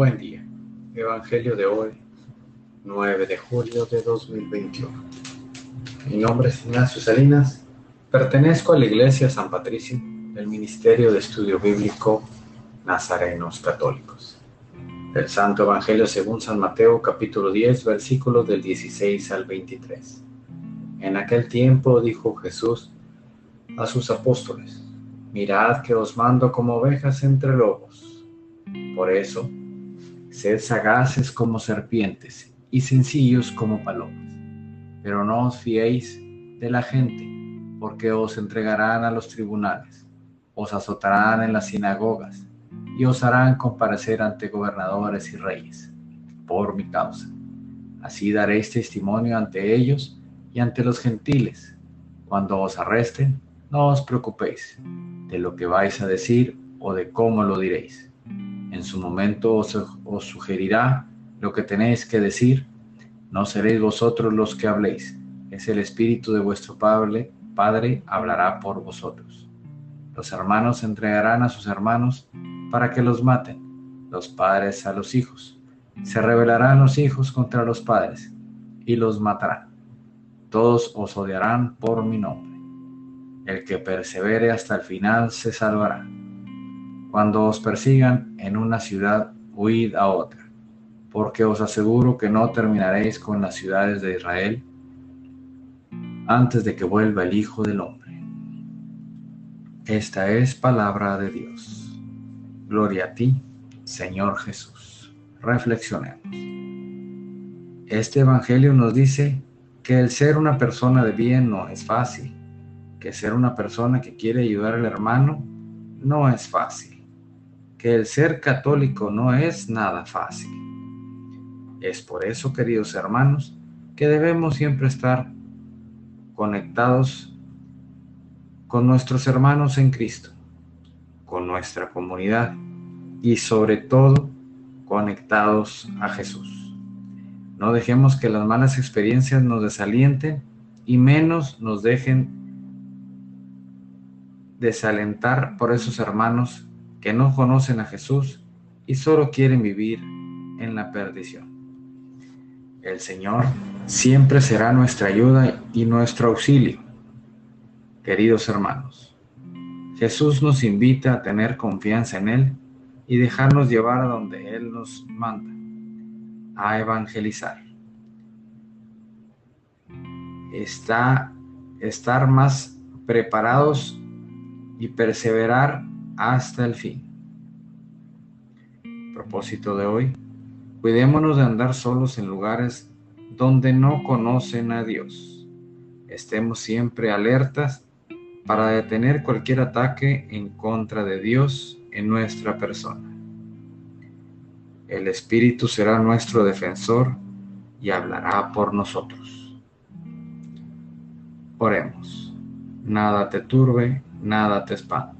Buen día. Evangelio de hoy, 9 de julio de 2021. Mi nombre es Ignacio Salinas. Pertenezco a la Iglesia San Patricio del Ministerio de Estudio Bíblico Nazarenos Católicos. El Santo Evangelio según San Mateo capítulo 10 versículos del 16 al 23. En aquel tiempo dijo Jesús a sus apóstoles, mirad que os mando como ovejas entre lobos. Por eso, sed sagaces como serpientes y sencillos como palomas. Pero no os fiéis de la gente, porque os entregarán a los tribunales, os azotarán en las sinagogas y os harán comparecer ante gobernadores y reyes, por mi causa. Así daréis testimonio ante ellos y ante los gentiles. Cuando os arresten, no os preocupéis de lo que vais a decir o de cómo lo diréis. En su momento os, sugerirá lo que tenéis que decir. No seréis vosotros los que habléis, es el Espíritu de vuestro Padre, Padre hablará por vosotros. Los hermanos entregarán a sus hermanos para que los maten, los padres a los hijos. Se rebelarán los hijos contra los padres y los matarán. Todos os odiarán por mi nombre el que persevere hasta el final se salvará. Cuando os persigan en una ciudad, huid a otra, porque os aseguro que no terminaréis con las ciudades de Israel antes de que vuelva el Hijo del Hombre. Esta es palabra de Dios. Gloria a ti, Señor Jesús. Reflexionemos. Este Evangelio nos dice que el ser una persona de bien no es fácil que ser una persona que quiere ayudar al hermano no es fácil, que el ser católico no es nada fácil. Es por eso, queridos hermanos, que debemos siempre estar conectados con nuestros hermanos en Cristo, con nuestra comunidad y sobre todo conectados a Jesús. No dejemos que las malas experiencias nos desalienten y menos nos dejen desalentar por esos hermanos que no conocen a Jesús y solo quieren vivir en la perdición. El Señor siempre será nuestra ayuda y nuestro auxilio. Queridos hermanos, Jesús nos invita a tener confianza en Él y dejarnos llevar a donde Él nos manda, a evangelizar. Está estar más preparados y perseverar hasta el fin. Propósito de hoy, cuidémonos de andar solos en lugares donde no conocen a Dios. Estemos siempre alertas para detener cualquier ataque en contra de Dios en nuestra persona. El Espíritu será nuestro defensor y hablará por nosotros. Oremos. Nada te turbe, nada te espante.